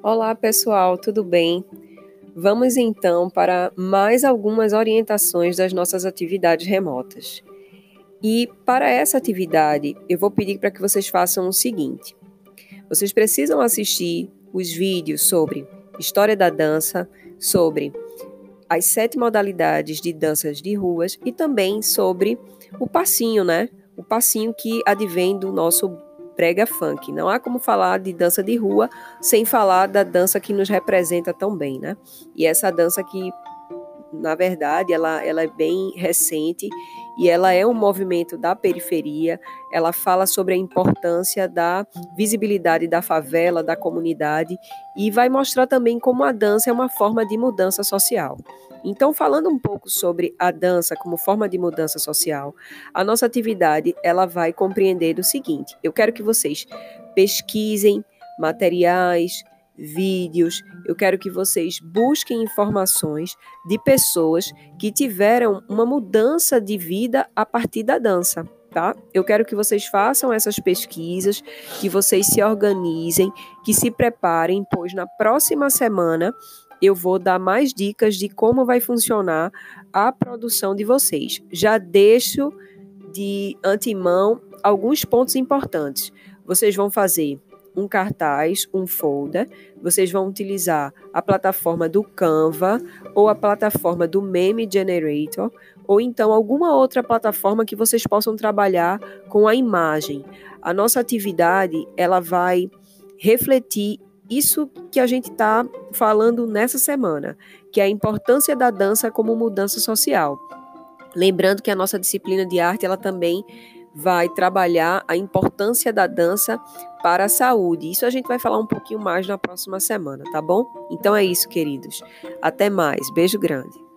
Olá, pessoal, tudo bem? Vamos então para mais algumas orientações das nossas atividades remotas. E para essa atividade, eu vou pedir para que vocês façam o seguinte: vocês precisam assistir os vídeos sobre história da dança, sobre as sete modalidades de danças de ruas e também sobre o passinho, né? O passinho que advém do nosso brega funk. Não há como falar de dança de rua sem falar da dança que nos representa tão bem, né? E essa dança que, na verdade, ela, ela é bem recente e ela é um movimento da periferia. Ela fala sobre a importância da visibilidade da favela, da comunidade e vai mostrar também como a dança é uma forma de mudança social. Então, falando um pouco sobre a dança como forma de mudança social, a nossa atividade ela vai compreender o seguinte: eu quero que vocês pesquisem materiais, vídeos, eu quero que vocês busquem informações de pessoas que tiveram uma mudança de vida a partir da dança. Tá? Eu quero que vocês façam essas pesquisas, que vocês se organizem, que se preparem, pois na próxima semana eu vou dar mais dicas de como vai funcionar a produção de vocês. Já deixo de antemão alguns pontos importantes. Vocês vão fazer um cartaz, um folder, vocês vão utilizar a plataforma do Canva ou a plataforma do Meme Generator ou então alguma outra plataforma que vocês possam trabalhar com a imagem. A nossa atividade, ela vai refletir isso que a gente está falando nessa semana, que é a importância da dança como mudança social. Lembrando que a nossa disciplina de arte ela também vai trabalhar a importância da dança para a saúde. Isso a gente vai falar um pouquinho mais na próxima semana, tá bom? Então é isso, queridos. Até mais. Beijo grande.